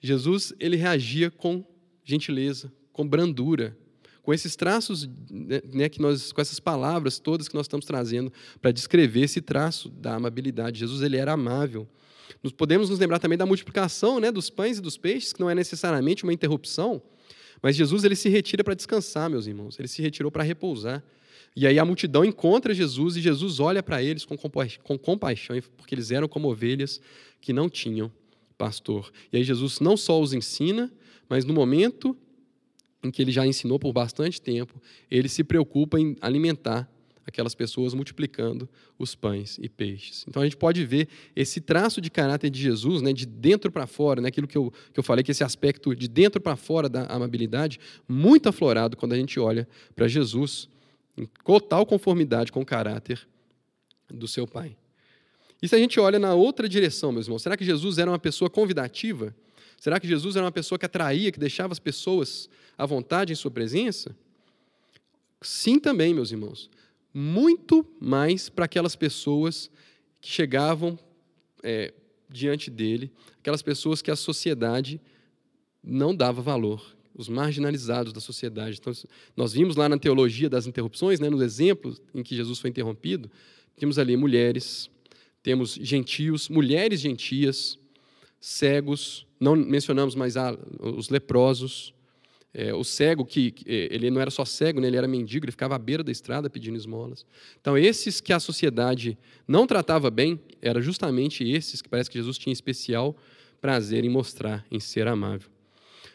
Jesus ele reagia com gentileza, com brandura, com esses traços, né, né, que nós, com essas palavras todas que nós estamos trazendo para descrever esse traço da amabilidade. Jesus ele era amável. Nós podemos nos lembrar também da multiplicação, né, dos pães e dos peixes, que não é necessariamente uma interrupção, mas Jesus ele se retira para descansar, meus irmãos. Ele se retirou para repousar. E aí a multidão encontra Jesus e Jesus olha para eles com, com compaixão, porque eles eram como ovelhas que não tinham pastor. E aí Jesus não só os ensina, mas no momento em que ele já ensinou por bastante tempo, ele se preocupa em alimentar aquelas pessoas multiplicando os pães e peixes. Então a gente pode ver esse traço de caráter de Jesus, né, de dentro para fora, né, aquilo que eu, que eu falei, que esse aspecto de dentro para fora da amabilidade, muito aflorado quando a gente olha para Jesus, em total conformidade com o caráter do seu Pai. E se a gente olha na outra direção, meus irmãos, será que Jesus era uma pessoa convidativa? Será que Jesus era uma pessoa que atraía, que deixava as pessoas à vontade em sua presença? Sim, também, meus irmãos. Muito mais para aquelas pessoas que chegavam é, diante dele, aquelas pessoas que a sociedade não dava valor, os marginalizados da sociedade. Então, nós vimos lá na teologia das interrupções, né, no exemplo em que Jesus foi interrompido, temos ali mulheres, temos gentios, mulheres gentias, cegos, não mencionamos mais os leprosos, é, o cego, que é, ele não era só cego, né, ele era mendigo, ele ficava à beira da estrada pedindo esmolas. Então, esses que a sociedade não tratava bem, eram justamente esses que parece que Jesus tinha especial prazer em mostrar, em ser amável.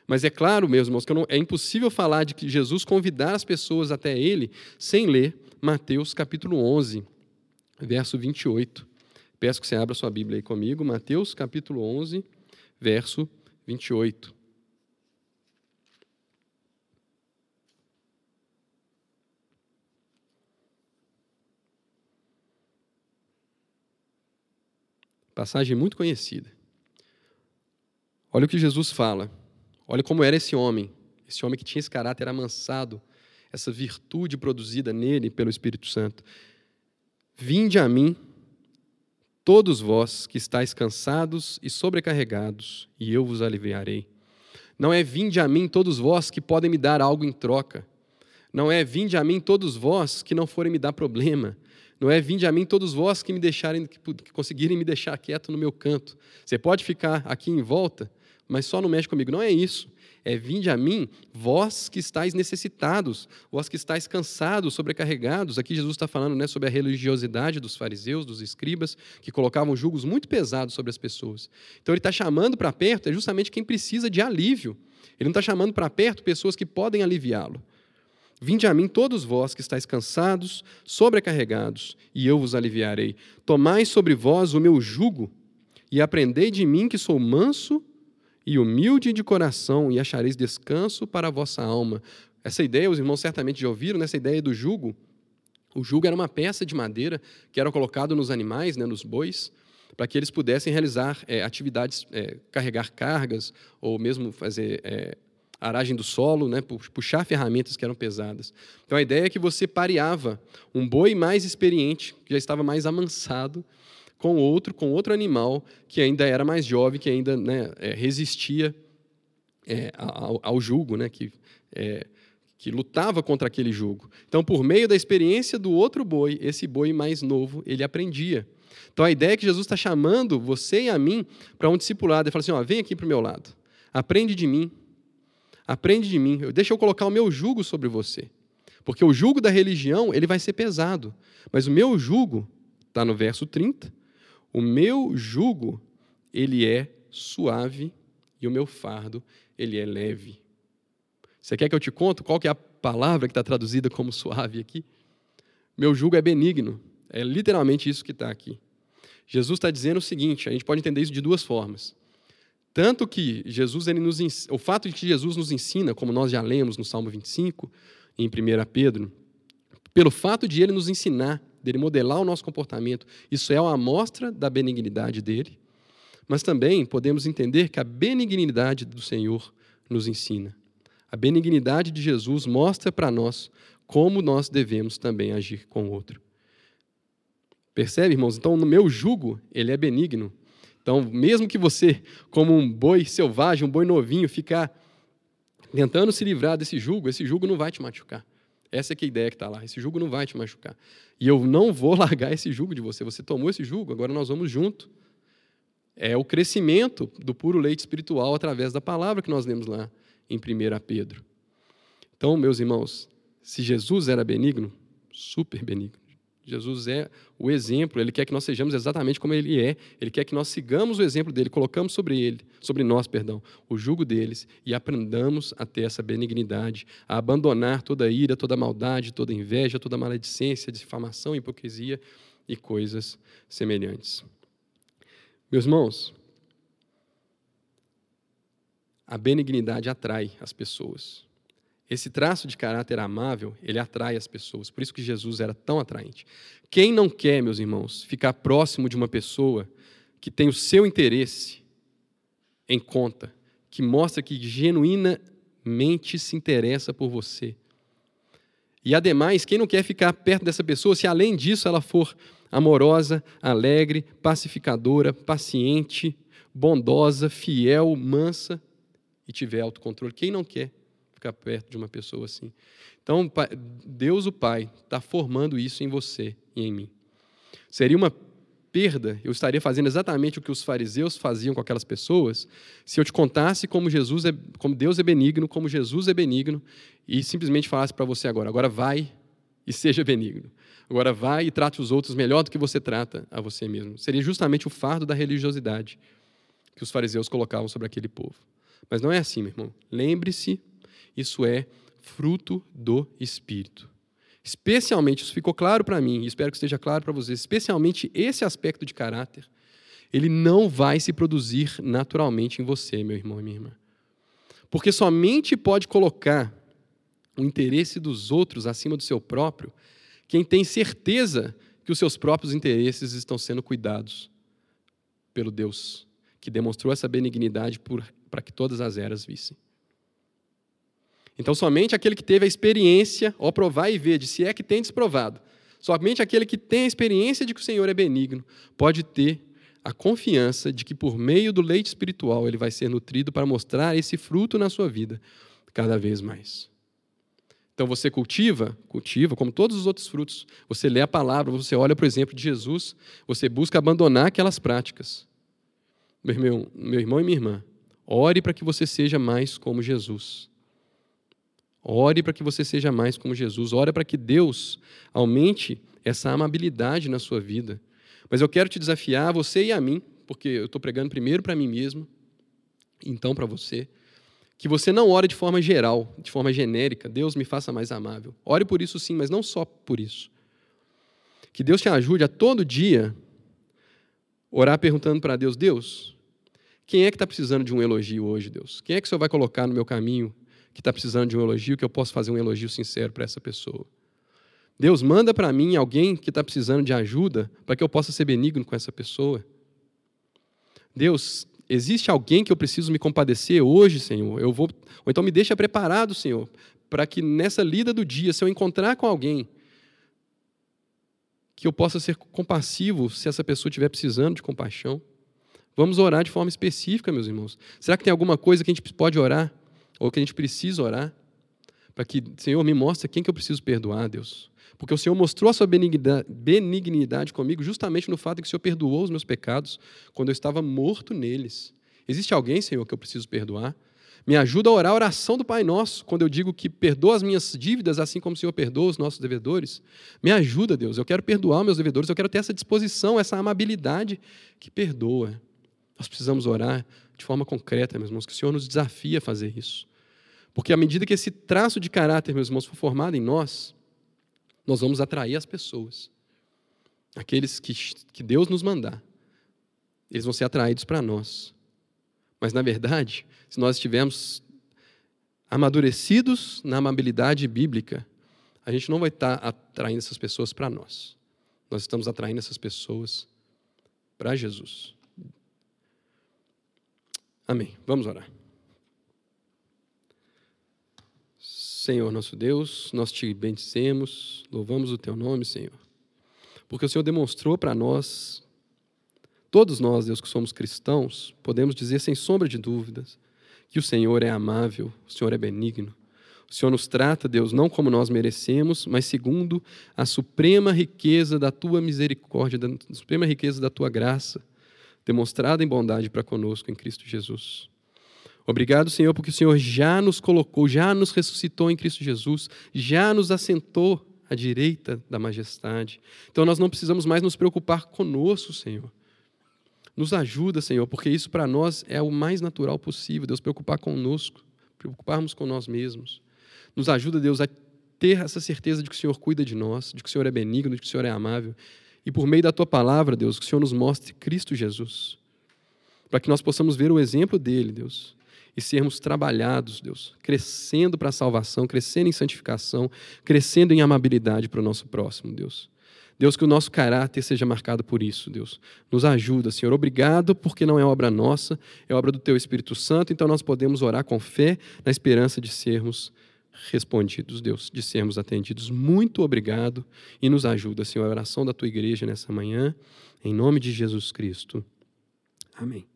Mas é claro, meus irmãos, que não, é impossível falar de que Jesus convidar as pessoas até ele sem ler Mateus capítulo 11, verso 28. Peço que você abra sua Bíblia aí comigo, Mateus capítulo 11, verso 28. Passagem muito conhecida. Olha o que Jesus fala. Olha como era esse homem. Esse homem que tinha esse caráter amansado, essa virtude produzida nele pelo Espírito Santo. Vinde a mim, todos vós que estáis cansados e sobrecarregados, e eu vos aliviarei. Não é vinde a mim todos vós que podem me dar algo em troca. Não é vinde a mim todos vós que não forem me dar problema. Não é vinde a mim todos vós que me deixarem, que conseguirem me deixar quieto no meu canto. Você pode ficar aqui em volta, mas só não mexe comigo. Não é isso. É vinde a mim, vós que estáis necessitados, vós que estáis cansados, sobrecarregados. Aqui Jesus está falando né, sobre a religiosidade dos fariseus, dos escribas, que colocavam julgos muito pesados sobre as pessoas. Então ele está chamando para perto é justamente quem precisa de alívio. Ele não está chamando para perto pessoas que podem aliviá-lo. Vinde a mim todos vós que estáis cansados, sobrecarregados, e eu vos aliviarei. Tomai sobre vós o meu jugo e aprendei de mim que sou manso e humilde de coração, e achareis descanso para a vossa alma. Essa ideia, os irmãos certamente já ouviram, nessa ideia do jugo. O jugo era uma peça de madeira que era colocado nos animais, né, nos bois, para que eles pudessem realizar é, atividades, é, carregar cargas, ou mesmo fazer é, aragem do solo, né, puxar ferramentas que eram pesadas. Então a ideia é que você pareava um boi mais experiente, que já estava mais amansado, com outro, com outro animal que ainda era mais jovem, que ainda né, é, resistia é, ao, ao jugo, né, que, é, que lutava contra aquele jugo. Então, por meio da experiência do outro boi, esse boi mais novo, ele aprendia. Então, a ideia é que Jesus está chamando você e a mim para um discipulado. Ele fala assim: ó, vem aqui para o meu lado, aprende de mim, Aprende de mim, deixa eu colocar o meu jugo sobre você. Porque o jugo da religião, ele vai ser pesado. Mas o meu jugo, está no verso 30, o meu jugo, ele é suave e o meu fardo, ele é leve. Você quer que eu te conte qual que é a palavra que está traduzida como suave aqui? Meu jugo é benigno. É literalmente isso que está aqui. Jesus está dizendo o seguinte: a gente pode entender isso de duas formas. Tanto que Jesus, ele nos, o fato de que Jesus nos ensina, como nós já lemos no Salmo 25, em 1 Pedro, pelo fato de ele nos ensinar, dele modelar o nosso comportamento, isso é uma amostra da benignidade dele, mas também podemos entender que a benignidade do Senhor nos ensina. A benignidade de Jesus mostra para nós como nós devemos também agir com o outro. Percebe, irmãos? Então, no meu jugo, ele é benigno, então, mesmo que você, como um boi selvagem, um boi novinho, ficar tentando se livrar desse jugo, esse jugo não vai te machucar. Essa é, é a ideia que está lá. Esse jugo não vai te machucar. E eu não vou largar esse jugo de você. Você tomou esse jugo, agora nós vamos junto. É o crescimento do puro leite espiritual através da palavra que nós lemos lá em 1 Pedro. Então, meus irmãos, se Jesus era benigno, super benigno, Jesus é o exemplo, ele quer que nós sejamos exatamente como ele é, ele quer que nós sigamos o exemplo dele, colocamos sobre ele, sobre nós, perdão, o jugo deles e aprendamos a ter essa benignidade, a abandonar toda ira, toda maldade, toda inveja, toda maledicência, difamação, hipocrisia e coisas semelhantes. Meus irmãos, a benignidade atrai as pessoas. Esse traço de caráter amável, ele atrai as pessoas. Por isso que Jesus era tão atraente. Quem não quer, meus irmãos, ficar próximo de uma pessoa que tem o seu interesse em conta, que mostra que genuinamente se interessa por você. E ademais, quem não quer ficar perto dessa pessoa se além disso ela for amorosa, alegre, pacificadora, paciente, bondosa, fiel, mansa e tiver autocontrole? Quem não quer? Ficar perto de uma pessoa assim. Então, Deus o Pai está formando isso em você e em mim. Seria uma perda, eu estaria fazendo exatamente o que os fariseus faziam com aquelas pessoas, se eu te contasse como Jesus é, como Deus é benigno, como Jesus é benigno, e simplesmente falasse para você agora, agora vai e seja benigno. Agora vai e trate os outros melhor do que você trata a você mesmo. Seria justamente o fardo da religiosidade que os fariseus colocavam sobre aquele povo. Mas não é assim, meu irmão. Lembre-se isso é fruto do Espírito. Especialmente, isso ficou claro para mim, e espero que esteja claro para vocês, especialmente esse aspecto de caráter, ele não vai se produzir naturalmente em você, meu irmão e minha irmã. Porque somente pode colocar o interesse dos outros acima do seu próprio quem tem certeza que os seus próprios interesses estão sendo cuidados pelo Deus que demonstrou essa benignidade para que todas as eras vissem. Então, somente aquele que teve a experiência, ó, provar e ver, de se é que tem desprovado, somente aquele que tem a experiência de que o Senhor é benigno, pode ter a confiança de que, por meio do leite espiritual, ele vai ser nutrido para mostrar esse fruto na sua vida cada vez mais. Então você cultiva, cultiva, como todos os outros frutos. Você lê a palavra, você olha para o exemplo de Jesus, você busca abandonar aquelas práticas. Meu irmão, meu irmão e minha irmã, ore para que você seja mais como Jesus. Ore para que você seja mais como Jesus. Ore para que Deus aumente essa amabilidade na sua vida. Mas eu quero te desafiar, você e a mim, porque eu estou pregando primeiro para mim mesmo, então para você, que você não ore de forma geral, de forma genérica. Deus me faça mais amável. Ore por isso sim, mas não só por isso. Que Deus te ajude a todo dia orar perguntando para Deus: Deus, quem é que está precisando de um elogio hoje, Deus? Quem é que o Senhor vai colocar no meu caminho que está precisando de um elogio, que eu posso fazer um elogio sincero para essa pessoa. Deus, manda para mim alguém que está precisando de ajuda para que eu possa ser benigno com essa pessoa. Deus, existe alguém que eu preciso me compadecer hoje, Senhor? Eu vou, ou então me deixa preparado, Senhor, para que nessa lida do dia, se eu encontrar com alguém, que eu possa ser compassivo se essa pessoa estiver precisando de compaixão. Vamos orar de forma específica, meus irmãos. Será que tem alguma coisa que a gente pode orar? Ou que a gente precisa orar, para que, Senhor, me mostre quem que eu preciso perdoar, Deus. Porque o Senhor mostrou a sua benignidade comigo justamente no fato de que o Senhor perdoou os meus pecados quando eu estava morto neles. Existe alguém, Senhor, que eu preciso perdoar? Me ajuda a orar a oração do Pai Nosso, quando eu digo que perdoa as minhas dívidas, assim como o Senhor perdoa os nossos devedores. Me ajuda, Deus. Eu quero perdoar meus devedores, eu quero ter essa disposição, essa amabilidade que perdoa. Nós precisamos orar de forma concreta, meus irmãos, que o Senhor nos desafia a fazer isso. Porque à medida que esse traço de caráter, meus irmãos, for formado em nós, nós vamos atrair as pessoas. Aqueles que, que Deus nos mandar, eles vão ser atraídos para nós. Mas, na verdade, se nós estivermos amadurecidos na amabilidade bíblica, a gente não vai estar atraindo essas pessoas para nós. Nós estamos atraindo essas pessoas para Jesus. Amém. Vamos orar. Senhor nosso Deus, nós te bendicemos, louvamos o teu nome, Senhor, porque o Senhor demonstrou para nós, todos nós, Deus, que somos cristãos, podemos dizer sem sombra de dúvidas que o Senhor é amável, o Senhor é benigno. O Senhor nos trata, Deus, não como nós merecemos, mas segundo a suprema riqueza da tua misericórdia, da suprema riqueza da tua graça, demonstrada em bondade para conosco em Cristo Jesus. Obrigado, Senhor, porque o Senhor já nos colocou, já nos ressuscitou em Cristo Jesus, já nos assentou à direita da majestade. Então nós não precisamos mais nos preocupar conosco, Senhor. Nos ajuda, Senhor, porque isso para nós é o mais natural possível, Deus, preocupar conosco, preocuparmos com nós mesmos. Nos ajuda, Deus, a ter essa certeza de que o Senhor cuida de nós, de que o Senhor é benigno, de que o Senhor é amável. E por meio da tua palavra, Deus, que o Senhor nos mostre Cristo Jesus, para que nós possamos ver o exemplo dele, Deus, e sermos trabalhados, Deus, crescendo para a salvação, crescendo em santificação, crescendo em amabilidade para o nosso próximo, Deus. Deus, que o nosso caráter seja marcado por isso, Deus. Nos ajuda, Senhor. Obrigado, porque não é obra nossa, é obra do Teu Espírito Santo, então nós podemos orar com fé, na esperança de sermos respondidos, Deus, de sermos atendidos. Muito obrigado e nos ajuda, Senhor, a oração da Tua igreja nessa manhã, em nome de Jesus Cristo. Amém.